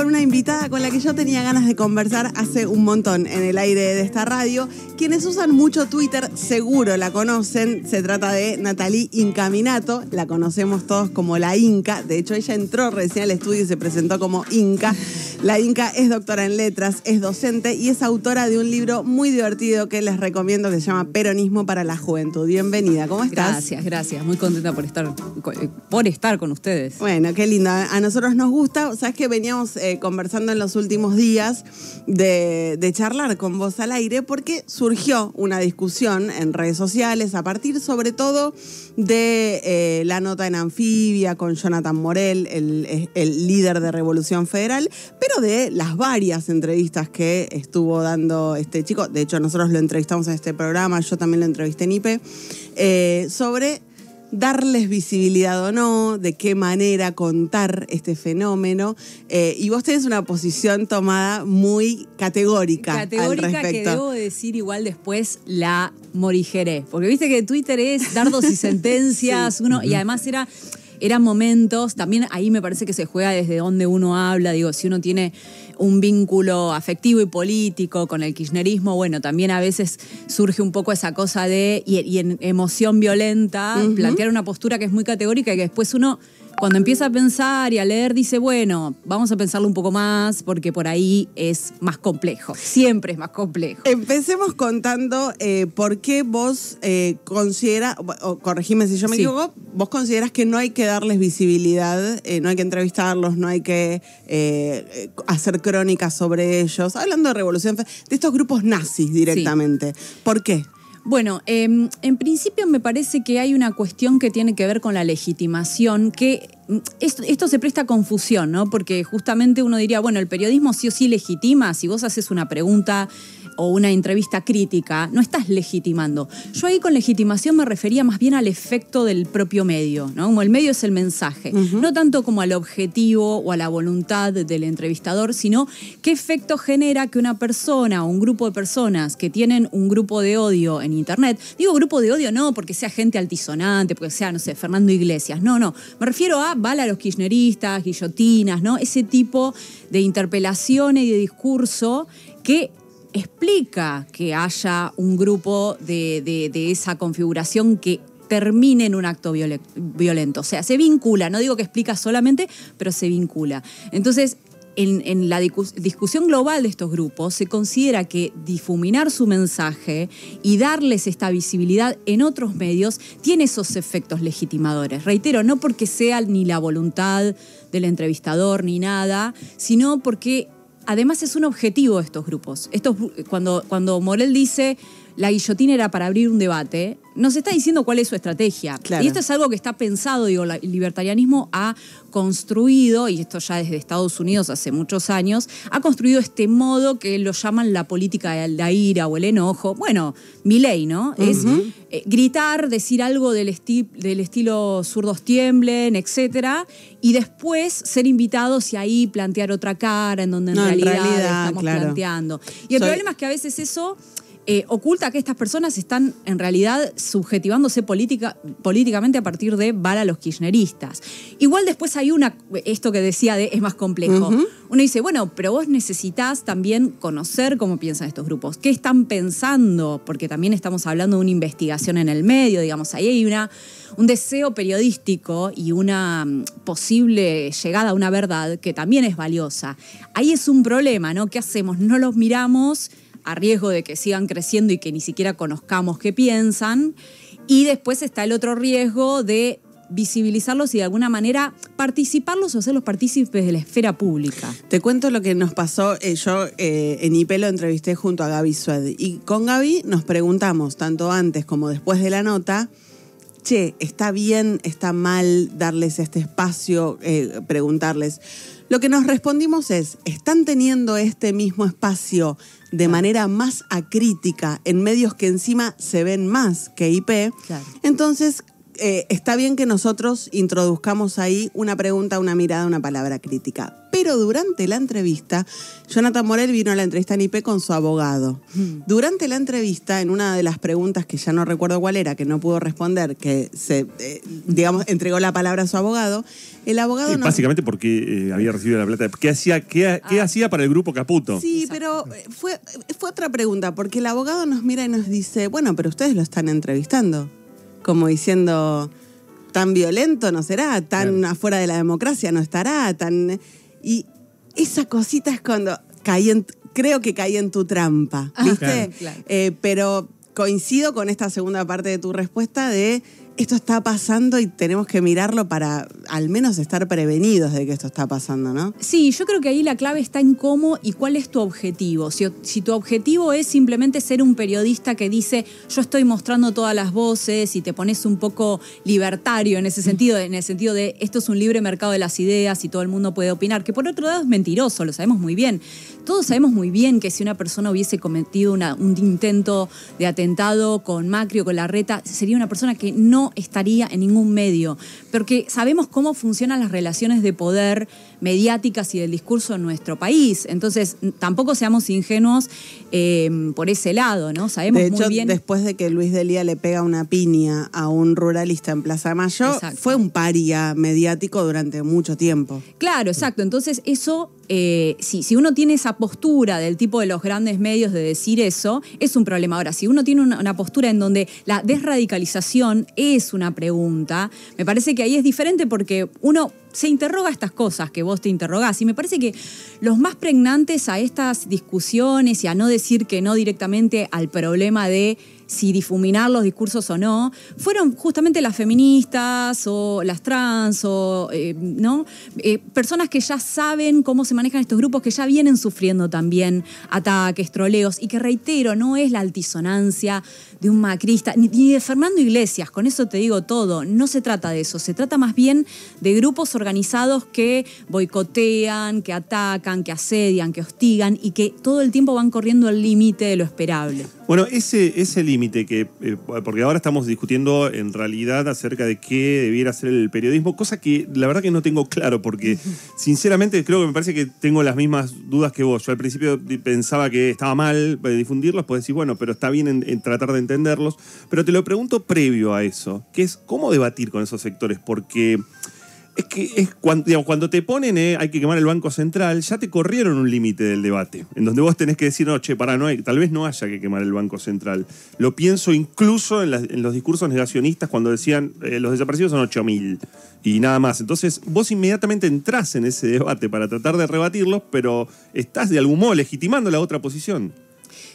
con una invitada con la que yo tenía ganas de conversar hace un montón en el aire de esta radio. Quienes usan mucho Twitter seguro la conocen. Se trata de Natalie Incaminato. La conocemos todos como la Inca. De hecho, ella entró recién al estudio y se presentó como Inca. La Inca es doctora en letras, es docente y es autora de un libro muy divertido que les recomiendo que se llama Peronismo para la Juventud. Bienvenida, ¿cómo estás? Gracias, gracias. Muy contenta por estar, por estar con ustedes. Bueno, qué linda. A nosotros nos gusta. Sabes que veníamos eh, conversando en los últimos días de, charlar con vos al aire porque surgió una discusión en redes sociales a partir sobre todo de eh, la nota en Anfibia con Jonathan Morel, el, el líder de Revolución Federal, pero de las varias entrevistas que estuvo dando este chico. De hecho, nosotros lo entrevistamos en este programa, yo también lo entrevisté en IPE, eh, sobre darles visibilidad o no, de qué manera contar este fenómeno. Eh, y vos tenés una posición tomada muy categórica. Categórica al respecto. que debo decir igual después la morigeré. Porque viste que Twitter es dardos y sentencias, uno, y además era eran momentos, también ahí me parece que se juega desde donde uno habla, digo, si uno tiene un vínculo afectivo y político con el kirchnerismo, bueno, también a veces surge un poco esa cosa de, y, en emoción violenta, plantear una postura que es muy categórica y que después uno cuando empieza a pensar y a leer, dice, bueno, vamos a pensarlo un poco más porque por ahí es más complejo. Siempre es más complejo. Empecemos contando eh, por qué vos eh, consideras, o corregime si yo me equivoco, vos consideras que no hay que darles visibilidad, eh, no hay que entrevistarlos, no hay que hacer crónicas sobre ellos. Hablando de revolución, de estos grupos nazis directamente. ¿Por qué? Bueno, em, en principio me parece que hay una cuestión que tiene que ver con la legitimación, que esto, esto, se presta a confusión, ¿no? Porque justamente uno diría, bueno, el periodismo sí o sí legitima, si vos haces una pregunta o una entrevista crítica, no estás legitimando. Yo ahí con legitimación me refería más bien al efecto del propio medio, ¿no? Como el medio es el mensaje, no tanto como al objetivo o a la voluntad del entrevistador, sino qué efecto genera que una persona o un grupo de personas que tienen un grupo de odio en internet, digo grupo de odio no porque sea gente altisonante, porque sea, no sé, Fernando Iglesias, no, no, me refiero a bala a los kirchneristas, guillotinas, ¿no? Ese tipo de interpelaciones y de discurso que explica que haya un grupo de, esa configuración que termine en un acto violento. O sea, se vincula, no digo que explica solamente, pero se vincula. Entonces, en, la discusión global de estos grupos se considera que difuminar su mensaje y darles esta visibilidad en otros medios tiene esos efectos legitimadores. Reitero, no porque sea ni la voluntad del entrevistador ni nada, sino porque además es un objetivo de estos grupos. Estos, cuando, cuando Morel dice la guillotina era para abrir un debate, nos está diciendo cuál es su estrategia. Y esto es algo que está pensado, digo, el libertarianismo ha construido, y esto ya desde Estados Unidos hace muchos años, ha construido este modo que lo llaman la política de la ira o el enojo. Bueno, mi ley, ¿no? Es eh, gritar, decir algo del, del estilo zurdos tiemblen, etcétera, y después ser invitados y ahí plantear otra cara en donde en, realidad, estamos planteando. Y el problema es que a veces eso eh, oculta que estas personas están en realidad subjetivándose política, políticamente a partir de bala a los kirchneristas. Igual después hay una, esto que decía de es más complejo. Uno dice, bueno, pero vos necesitas también conocer cómo piensan estos grupos, qué están pensando, porque también estamos hablando de una investigación en el medio, digamos, ahí hay una, un deseo periodístico y una mm, posible llegada a una verdad que también es valiosa. Ahí es un problema, ¿no? ¿Qué hacemos? No los miramos a riesgo de que sigan creciendo y que ni siquiera conozcamos qué piensan. Y después está el otro riesgo de visibilizarlos y de alguna manera participarlos o hacerlos partícipes de la esfera pública. Te cuento lo que nos pasó. Eh, yo eh, en IP lo entrevisté junto a Gaby Sued y con Gaby nos preguntamos, tanto antes como después de la nota, che, ¿está bien, está mal darles este espacio, eh, preguntarles? Lo que nos respondimos es, ¿están teniendo este mismo espacio de manera más acrítica en medios que encima se ven más que IP? Entonces, eh, está bien que nosotros introduzcamos ahí una pregunta, una mirada, una palabra crítica. Pero durante la entrevista, Jonathan Morel vino a la entrevista en IP con su abogado. Hmm. Durante la entrevista, en una de las preguntas que ya no recuerdo cuál era, que no pudo responder, que se, eh, digamos, entregó la palabra a su abogado, el abogado Sí, nos básicamente porque eh, había recibido la plata. ¿Qué hacía, qué, qué hacía para el grupo Caputo? Sí, pero eh, fue, fue otra pregunta, porque el abogado nos mira y nos dice, bueno, pero ustedes lo están entrevistando. Como diciendo, tan violento no será, tan Claro. afuera de la democracia no estará, tan... Y esa cosita es cuando caí en, creo que caí en tu trampa, ¿viste? Claro, claro. Eh, pero coincido con esta segunda parte de tu respuesta de esto está pasando y tenemos que mirarlo para al menos estar prevenidos de que esto está pasando, ¿no? Sí, yo creo que ahí la clave está en cómo y cuál es tu objetivo. Si, tu objetivo es simplemente ser un periodista que dice yo estoy mostrando todas las voces y te pones un poco libertario en ese sentido, en el sentido de esto es un libre mercado de las ideas y todo el mundo puede opinar, que por otro lado es mentiroso, lo sabemos muy bien. Todos sabemos muy bien que si una persona hubiese cometido un intento de atentado con Macri o con Larreta, sería una persona que no estaría en ningún medio, porque sabemos cómo funcionan las relaciones de poder mediáticas y del discurso en nuestro país. Entonces, tampoco seamos ingenuos eh, por ese lado, ¿no? Sabemos de hecho, muy bien. después de que Luis Delía le pega una piña a un ruralista en Plaza Mayo, Exacto. fue un paria mediático durante mucho tiempo. Claro, exacto. Entonces, eso, eh, si, uno tiene esa postura del tipo de los grandes medios de decir eso, es un problema. Ahora, si uno tiene una, una postura en donde la desradicalización es una pregunta, me parece que ahí es diferente porque uno se interroga estas cosas que vos te interrogás. Y me parece que los más pregnantes a estas discusiones y a no decir que no directamente al problema de si difuminar los discursos o no, fueron justamente las feministas o las trans o eh, ¿no? Eh, personas que ya saben cómo se manejan estos grupos, que ya vienen sufriendo también ataques, troleos, y que reitero, no es la altisonancia de un macrista, ni, de Fernando Iglesias, con eso te digo todo, no se trata de eso, se trata más bien de grupos organizados que boicotean, que atacan, que asedian, que hostigan y que todo el tiempo van corriendo el límite de lo esperable. Bueno, ese, ese límite que, eh, porque ahora estamos discutiendo en realidad acerca de qué debiera ser el periodismo, cosa que la verdad que no tengo claro, porque sinceramente creo que me parece que tengo las mismas dudas que vos. Yo al principio pensaba que estaba mal eh, difundirlos, pues decir, bueno, pero está bien en, en tratar de entenderlos, pero te lo pregunto previo a eso, que es cómo debatir con esos sectores, porque... Es que es cuando, cuando te ponen, eh, hay que quemar el Banco Central, ya te corrieron un límite del debate, en donde vos tenés que decir, no, che, no tal vez no haya que quemar el Banco Central. Lo pienso incluso en los discursos negacionistas cuando decían, eh, los desaparecidos son 8.000 y nada más. Entonces, vos inmediatamente entrás en ese debate para tratar de rebatirlos, pero estás de algún modo legitimando la otra posición.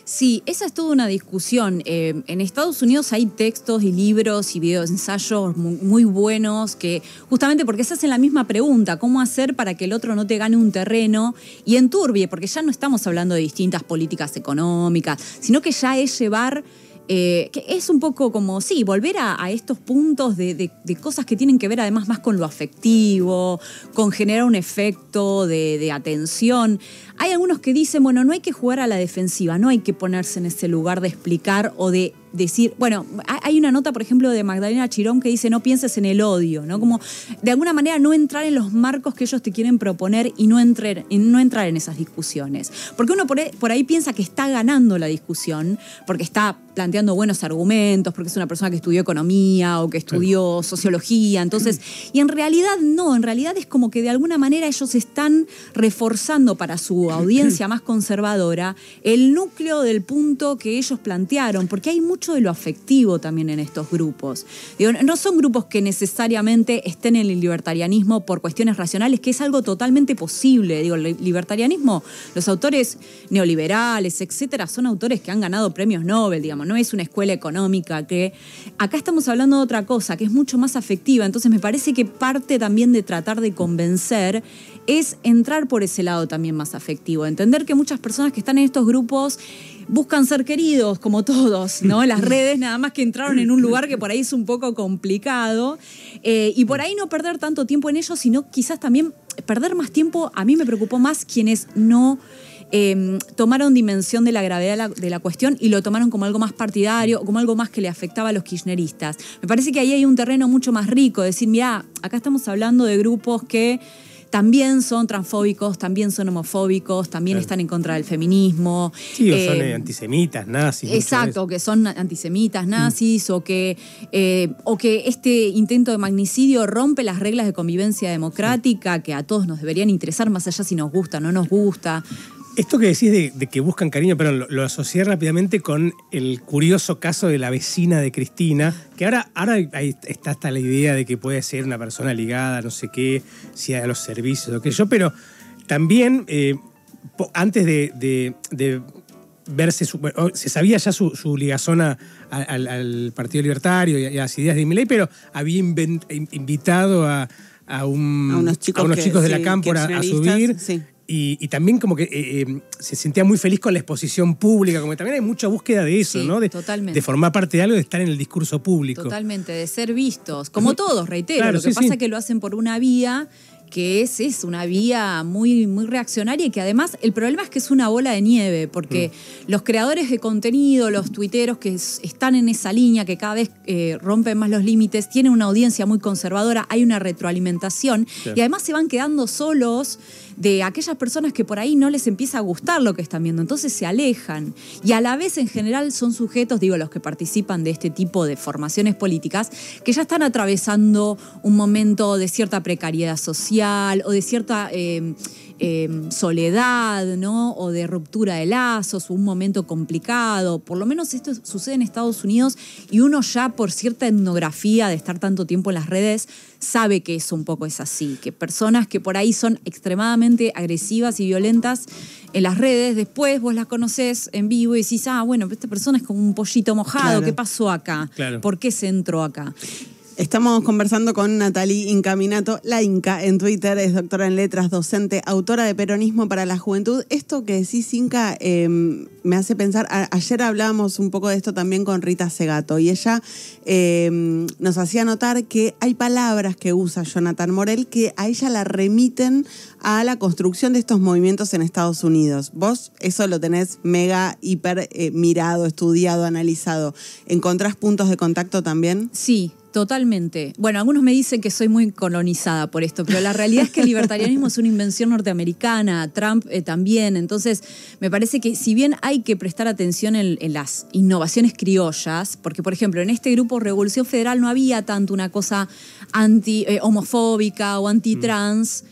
Sí, esa es toda una discusión. Eh, en Estados Unidos hay textos y libros y videos, ensayos mu- muy, buenos que justamente porque se hacen la misma pregunta, ¿cómo hacer para que el otro no te gane un terreno y enturbie? Porque ya no estamos hablando de distintas políticas económicas, sino que ya es llevar... eh, que es un poco como, sí, volver a, estos puntos de, de- cosas que tienen que ver además más con lo afectivo, con generar un efecto de, atención. Hay algunos que dicen, bueno, no hay que jugar a la defensiva, no hay que ponerse en ese lugar de explicar o de decir, bueno, hay- una nota, por ejemplo, de Magdalena Chirón que dice, no pienses en el odio, ¿no? Como de alguna manera no entrar en los marcos que ellos te quieren proponer y no, entrar, no entrar en esas discusiones. Porque uno por ahí piensa que está ganando la discusión, porque está planteando buenos argumentos, porque es una persona que estudió economía o que estudió sociología, entonces, y en realidad no, en realidad es como que de alguna manera ellos están reforzando para su audiencia más conservadora el núcleo del punto que ellos plantearon, porque hay mucho de lo afectivo también en estos grupos. Digo, no son grupos que necesariamente estén en el libertarianismo por cuestiones racionales, que es algo totalmente posible. Digo, el libertarianismo, los autores neoliberales, etcétera, son autores que han ganado premios Nobel, digamos, no es una escuela económica que acá estamos hablando de otra cosa, que es mucho más afectiva, entonces me parece que parte también de tratar de convencer es entrar por ese lado también más afectivo, entender que muchas personas que están en estos grupos buscan ser queridos, como todos, ¿no? Las redes nada más que entraron en un lugar que por ahí es un poco complicado, eh, y por ahí no perder tanto tiempo en ello, sino quizás también perder más tiempo, a mí me preocupó más quienes no eh, tomaron dimensión de la gravedad de la, de la cuestión y lo tomaron como algo más partidario, como algo más que le afectaba a los kirchneristas. Me parece que ahí hay un terreno mucho más rico, decir, mira, acá estamos hablando de grupos que también son transfóbicos, también son homofóbicos, también Claro. están en contra del feminismo. Sí, o son Eh, eh, antisemitas, nazis. Exacto, que son antisemitas, nazis, o, que, eh, o que este intento de magnicidio rompe las reglas de convivencia democrática que a todos nos deberían interesar, más allá si nos gusta o no nos gusta. Esto que decís de, de que buscan cariño, pero lo, lo asocié rápidamente con el curioso caso de la vecina de Cristina, que ahora, ahora está hasta la idea de que puede ser una persona ligada, no sé qué, si a los servicios o qué yo, pero también eh, antes de, de- de verse, su- se sabía ya su, su ligazón a- al, al Partido Libertario y a, las ideas de Milei, pero había invitado a, a un- A unos chicos de la sí, Cámpora a subir. sí. Y, y también como que eh, eh, se sentía muy feliz con la exposición pública, como que también hay mucha búsqueda de eso, Sí, ¿no? De, totalmente. de formar parte de algo, de estar en el discurso público. Totalmente, de ser vistos. Como todos, reitero. Claro, lo que sí, pasa sí. es que lo hacen por una vía que es, es una vía muy, muy reaccionaria y que además el problema es que es una bola de nieve, porque Mm. los creadores de contenido, los tuiteros que es- están en esa línea, que cada vez eh, rompen más los límites, tienen una audiencia muy conservadora, hay una retroalimentación Claro. y además se van quedando solos de aquellas personas que por ahí no les empieza a gustar lo que están viendo, entonces se alejan. Y a la vez en general son sujetos, digo, los que participan de este tipo de formaciones políticas, que ya están atravesando un momento de cierta precariedad social o de cierta eh, eh, soledad, ¿no? O de ruptura de lazos, un momento complicado. Por lo menos esto sucede en Estados Unidos y uno ya por cierta etnografía de estar tanto tiempo en las redes sabe que eso un poco es así, que personas que por ahí son extremadamente agresivas y violentas en las redes, después vos las conocés en vivo y decís, ah, bueno, esta persona es como un pollito mojado, Claro. ¿qué pasó acá? Claro. ¿Por qué se entró acá? Estamos conversando con Natalie Incaminato, la Inca, en Twitter, es doctora en letras, docente, autora de Peronismo para la Juventud. Esto que decís, Inca, eh, me hace pensar, ayer hablábamos un poco de esto también con Rita Segato y ella eh, nos hacía notar que hay palabras que usa Jonathan Morel que a ella la remiten a la construcción de estos movimientos en Estados Unidos. Vos eso lo tenés mega, hiper eh, mirado, estudiado, analizado. ¿Encontrás puntos de contacto también? Sí, totalmente. Bueno, algunos me dicen que soy muy colonizada por esto, pero la realidad es que el libertarianismo es una invención norteamericana, Trump eh, también. Entonces, me parece que si bien hay que prestar atención en, las innovaciones criollas, porque por ejemplo, en este grupo Revolución Federal no había tanto una cosa anti eh, homofóbica o anti-trans.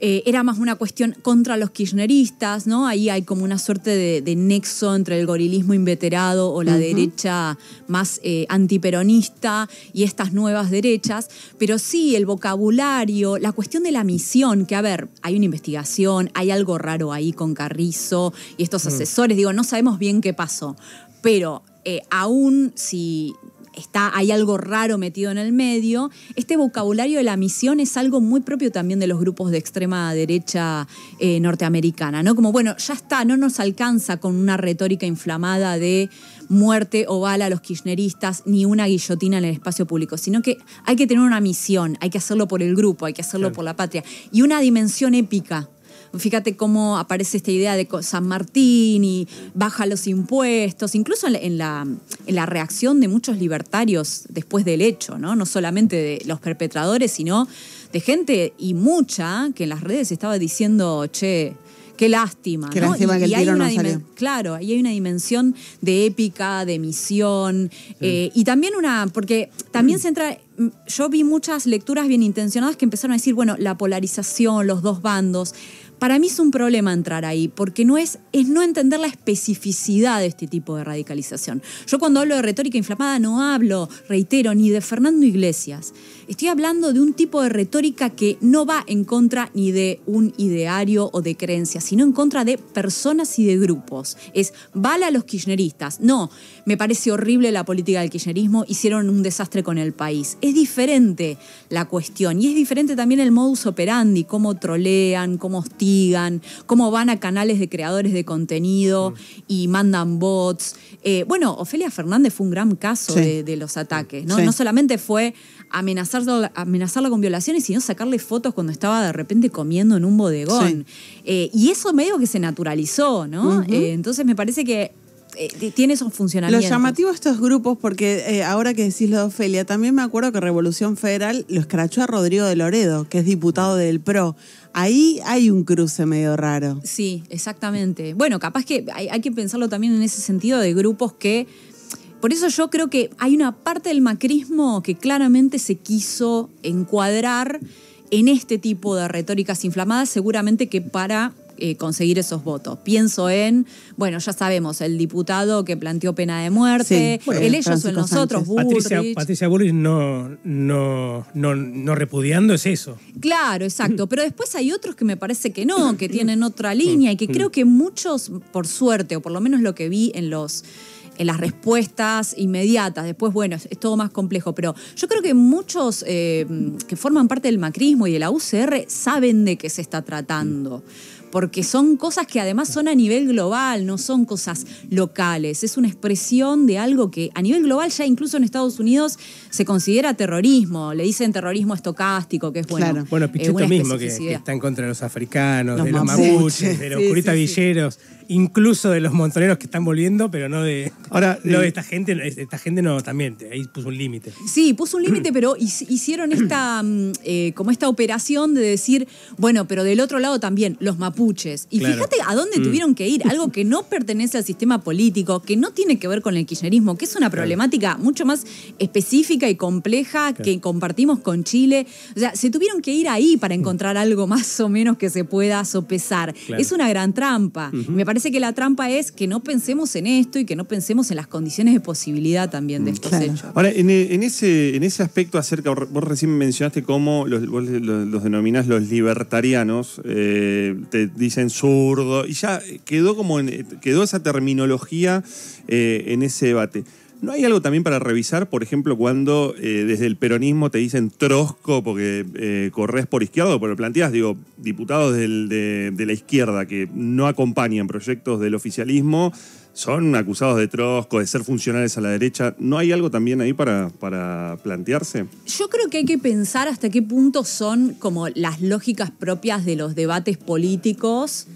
Eh, era más una cuestión contra los kirchneristas, ¿no? Ahí hay como una suerte de, de nexo entre el gorilismo inveterado o la derecha más eh, antiperonista y estas nuevas derechas, pero sí el vocabulario, la cuestión de la misión, que a ver, hay una investigación, hay algo raro ahí con Carrizo y estos asesores, digo, no sabemos bien qué pasó, pero eh, aún si está, hay algo raro metido en el medio. Este vocabulario de la misión es algo muy propio también de los grupos de extrema derecha eh, norteamericana, ¿no? Como, bueno, ya está, no nos alcanza con una retórica inflamada de muerte o bala a los kirchneristas, ni una guillotina en el espacio público, sino que hay que tener una misión, hay que hacerlo por el grupo, hay que hacerlo por la patria, y una dimensión épica. Fíjate cómo aparece esta idea de San Martín y baja los impuestos, incluso en la, en la, reacción de muchos libertarios después del hecho, ¿no? No solamente de los perpetradores, sino de gente y mucha que en las redes estaba diciendo, che, qué lástima. Qué ¿no? lástima que el hay tiro no una salió. Claro, ahí hay una dimensión de épica, de misión, eh, y también una, porque también se entra, mm, yo vi muchas lecturas bien intencionadas que empezaron a decir, bueno, la polarización, los dos bandos. Para mí es un problema entrar ahí, porque no es, es no entender la especificidad de este tipo de radicalización. Yo cuando hablo de retórica inflamada no hablo, reitero, ni de Fernando Iglesias. Estoy hablando de un tipo de retórica que no va en contra ni de un ideario o de creencias, sino en contra de personas y de grupos. Es vale a los kirchneristas. No, me parece horrible la política del kirchnerismo, hicieron un desastre con el país. Es diferente la cuestión y es diferente también el modus operandi, cómo trolean, cómo hostigan, cómo van a canales de creadores de contenido y mandan bots. Eh, bueno, Ofelia Fernández fue un gran caso Sí. de, de los ataques, ¿no? Sí. No solamente fue amenazarla, amenazarla con violaciones, sino sacarle fotos cuando estaba de repente comiendo en un bodegón. Eh, y eso medio que se naturalizó, ¿no? Eh, entonces me parece que eh, tiene esos Lo funcionamientos. llamativo de estos grupos, porque eh, ahora que decís lo de Ofelia, también me acuerdo que Revolución Federal lo escrachó a Rodrigo de Loredo, que es diputado del PRO. Ahí hay un cruce medio raro. Sí, exactamente. Bueno, capaz que hay, hay que pensarlo también en ese sentido de grupos que... Por eso yo creo que hay una parte del macrismo que claramente se quiso encuadrar en este tipo de retóricas inflamadas, seguramente que para eh, conseguir esos votos. Pienso en, bueno, ya sabemos, el diputado que planteó pena de muerte, Sí, bueno, el ellos o el Francisco nosotros. Patricia. Patricia Bullrich no, no, no, no repudiando es eso. Claro, exacto. Pero después hay otros que me parece que no, que tienen otra línea y que creo que muchos, por suerte, o por lo menos lo que vi en los en las respuestas inmediatas. Después, bueno, es, todo más complejo, pero yo creo que muchos eh, que forman parte del macrismo y de la UCR saben de qué se está tratando. Porque son cosas que además son a nivel global, no son cosas locales. Es una expresión de algo que a nivel global ya incluso en Estados Unidos se considera terrorismo. Le dicen terrorismo estocástico, que es bueno. Claro. Bueno, eh, Pichetto una mismo, que, está en contra de los africanos, Los de los mapuches. de los Sí, curitas sí, sí. villeros, incluso de los montoneros que están volviendo, pero no de, Ahora, no eh, de esta gente. Esta gente no, también, ahí puso un límite. Sí, puso un límite, pero hic- hicieron esta mm, eh, como esta operación de decir, bueno, pero del otro lado también, los mapuches. Y Claro. fíjate a dónde tuvieron que ir, algo que no pertenece al sistema político, que no tiene que ver con el kirchnerismo, que es una problemática mucho más específica y compleja que compartimos con Chile. O sea, se tuvieron que ir ahí para encontrar algo más o menos que se pueda sopesar. Es una gran trampa. Me parece que la trampa es que no pensemos en esto y que no pensemos en las condiciones de posibilidad también de estos Claro. hechos. Ahora, en, e- en ese, en ese aspecto acerca, vos recién mencionaste cómo los, vos los, los denominás los libertarianos, eh, te dicen zurdo, y ya quedó como en- quedó esa terminología eh, en ese debate. ¿No hay algo también para revisar, por ejemplo, cuando eh, desde el peronismo te dicen trosco porque eh, corres por izquierda, pero planteas, digo, diputados de la izquierda que no acompañan proyectos del oficialismo, son acusados de trosco, de ser funcionales a la derecha. ¿No hay algo también ahí para, para plantearse? Yo creo que hay que pensar hasta qué punto son como las lógicas propias de los debates políticos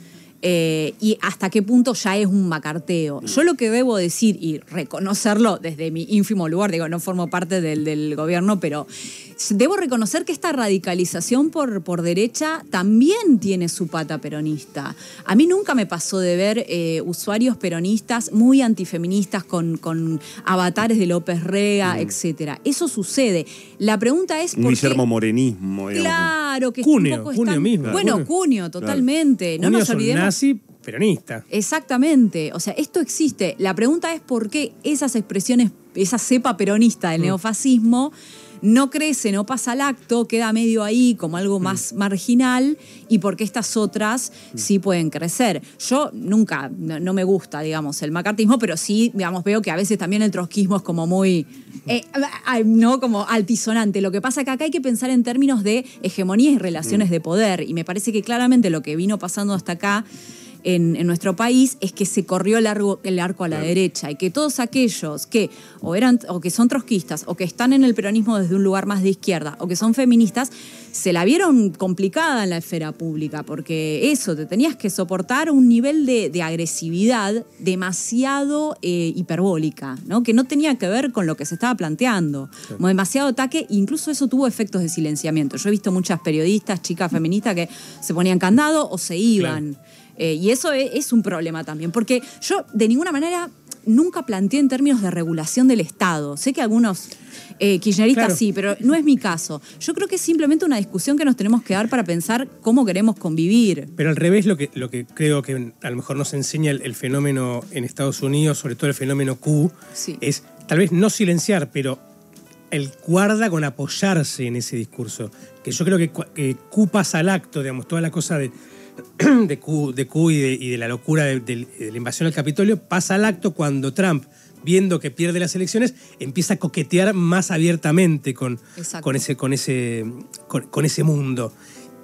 eh, y hasta qué punto ya es un macarteo. Yo lo que debo decir y reconocerlo desde mi ínfimo lugar, digo, no formo parte del, del gobierno, pero debo reconocer que esta radicalización por, por derecha también tiene su pata peronista. A mí nunca me pasó de ver eh, usuarios peronistas muy antifeministas con, con avatares de López Rega, etcétera. Eso sucede. La pregunta es Un por qué... Guillermo Morenismo, digamos. Claro, que Cuneo, un poco Cuneo están- mismo. Bueno, Cuneo. Cuneo, totalmente. No nos son olvidemos. nazi peronista. Exactamente. O sea, esto existe. La pregunta es por qué esas expresiones, esa cepa peronista Mm. del neofascismo no crece, no pasa al acto, queda medio ahí como algo Mm. más marginal y por qué estas otras sí pueden crecer. Yo nunca, no, no me gusta, digamos, el macartismo, pero sí, digamos, veo que a veces también el trotskismo es como muy, eh, no como altisonante. Lo que pasa es que acá hay que pensar en términos de hegemonías y relaciones de poder y me parece que claramente lo que vino pasando hasta acá en, en nuestro país es que se corrió el, arco- el arco a la derecha y que todos aquellos que o eran o que son trotskistas o que están en el peronismo desde un lugar más de izquierda o que son feministas se la vieron complicada en la esfera pública porque eso te tenías que soportar un nivel de, de agresividad demasiado eh, hiperbólica ¿no? que no tenía que ver con lo que se estaba planteando. Como demasiado ataque incluso eso tuvo efectos de silenciamiento. Yo he visto muchas periodistas chicas feministas que se ponían candado o se iban eh, y eso es, es un problema también, porque yo de ninguna manera nunca planteé en términos de regulación del Estado. Sé que algunos eh, kirchneristas Claro. sí, pero no es mi caso. Yo creo que es simplemente una discusión que nos tenemos que dar para pensar cómo queremos convivir. Pero al revés, lo que, lo que creo que a lo mejor nos enseña el, el fenómeno en Estados Unidos, sobre todo el fenómeno Q, Sí. es tal vez no silenciar, pero el guarda con apoyarse en ese discurso. Que yo creo que, que Q pasa al acto, digamos, toda la cosa de, de, Q, de Q y de, y de la locura de, de- de la invasión al Capitolio, pasa al acto cuando Trump, viendo que pierde las elecciones, empieza a coquetear más abiertamente con, con, ese, con, ese, con, con ese mundo.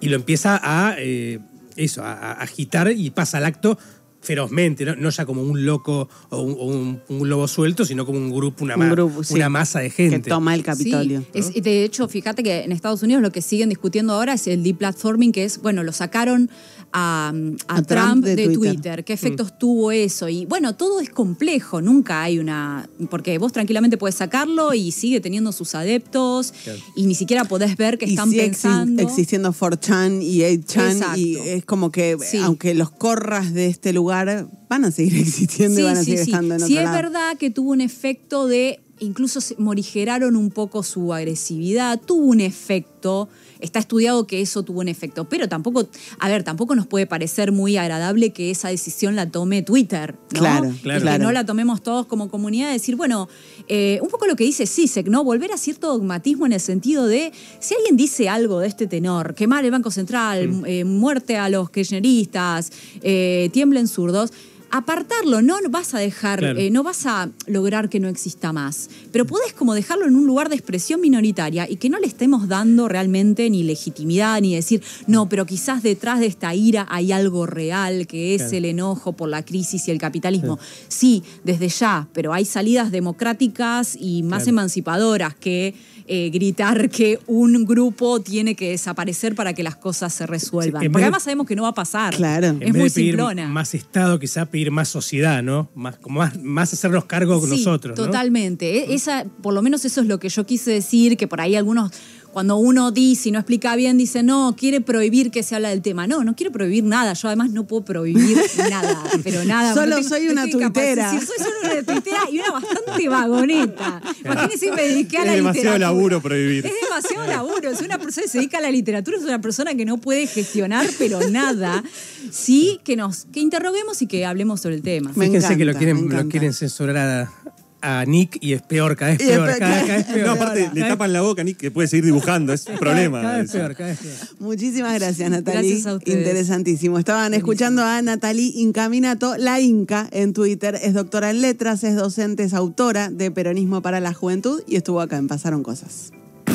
Y lo empieza a, eh, eso, a, a agitar y pasa al acto ferozmente, ¿no? No ya como un loco o un, o un- un lobo suelto, sino como un grupo, una, Un ma- grupo, sí. una masa de Que gente. toma el Capitolio. Sí, es- de hecho, fíjate que en Estados Unidos lo que siguen discutiendo ahora es el deplatforming, que es, bueno, lo sacaron a, a A Trump Trump, de de, Twitter. Twitter. ¿Qué efectos tuvo eso? Y bueno, todo es complejo, nunca hay una... Porque vos tranquilamente puedes sacarlo y sigue teniendo sus adeptos Claro. y ni siquiera podés ver qué y están sigue exi- pensando. existiendo 4chan y 8chan Exacto. y es como que Sí. aunque los corras de este lugar van a seguir existiendo y van a seguir estando en Sí, otro es lado. verdad que tuvo un efecto de, incluso se morigeraron un poco su agresividad, tuvo un efecto, está estudiado que eso tuvo un efecto, pero tampoco, a ver, tampoco nos puede parecer muy agradable que esa decisión la tome Twitter, ¿no? Claro, Y claro. que no la tomemos todos como comunidad, decir, bueno, eh, un poco lo que dice Sisek, ¿no? Volver a cierto dogmatismo en el sentido de, si alguien dice algo de este tenor, quemar el Banco Central, eh, muerte a los kirchneristas, eh, tiemblen zurdos, apartarlo, no vas a dejar, Claro. eh, no vas a lograr que no exista más, pero podés como dejarlo en un lugar de expresión minoritaria y que no le estemos dando realmente ni legitimidad ni decir, no, pero quizás detrás de esta ira hay algo real, que es Claro. el enojo por la crisis y el capitalismo. Sí, desde ya, pero hay salidas democráticas y más Claro. emancipadoras que eh, gritar que un grupo tiene que desaparecer para que las cosas se resuelvan. Sí, Porque de- además sabemos que no va a pasar. Claro. Es En muy vez de pedir simplona. más Estado, quizá pedir más sociedad, ¿no? Más, como más, más hacernos cargo con Sí, nosotros, ¿no? Totalmente. E- Esa, por lo menos eso es lo que yo quise decir, que por ahí algunos, cuando uno dice y no explica bien, dice, no, quiere prohibir que se habla del tema. No, no quiero prohibir nada. Yo además no puedo prohibir nada, pero nada. Solo tengo- soy una tuitera. Sí, soy solo una tuitera y una bastante vagoneta. Imagínense que me dediqué a Es la demasiado literatura. laburo prohibir. Es demasiado laburo. Es una persona que se dedica a la literatura, es una persona que no puede gestionar, pero nada. Sí, que nos que interroguemos y que hablemos sobre el tema. Me Fíjense que lo quieren, lo quieren censurar a, a Nick y es peor, cada vez peor, cada, cada cada vez vez peor. No, aparte, le Cada- tapan la boca, Nick, que puede seguir dibujando. Es un problema. Cada vez eso. peor, cada vez peor. Muchísimas gracias, Natalie. Gracias a ustedes. Interesantísimo. Estaban escuchando a Natalie Incaminato, la Inca, en Twitter. Es doctora en letras, es docente, es autora de Peronismo para la Juventud y estuvo acá en Pasaron Cosas.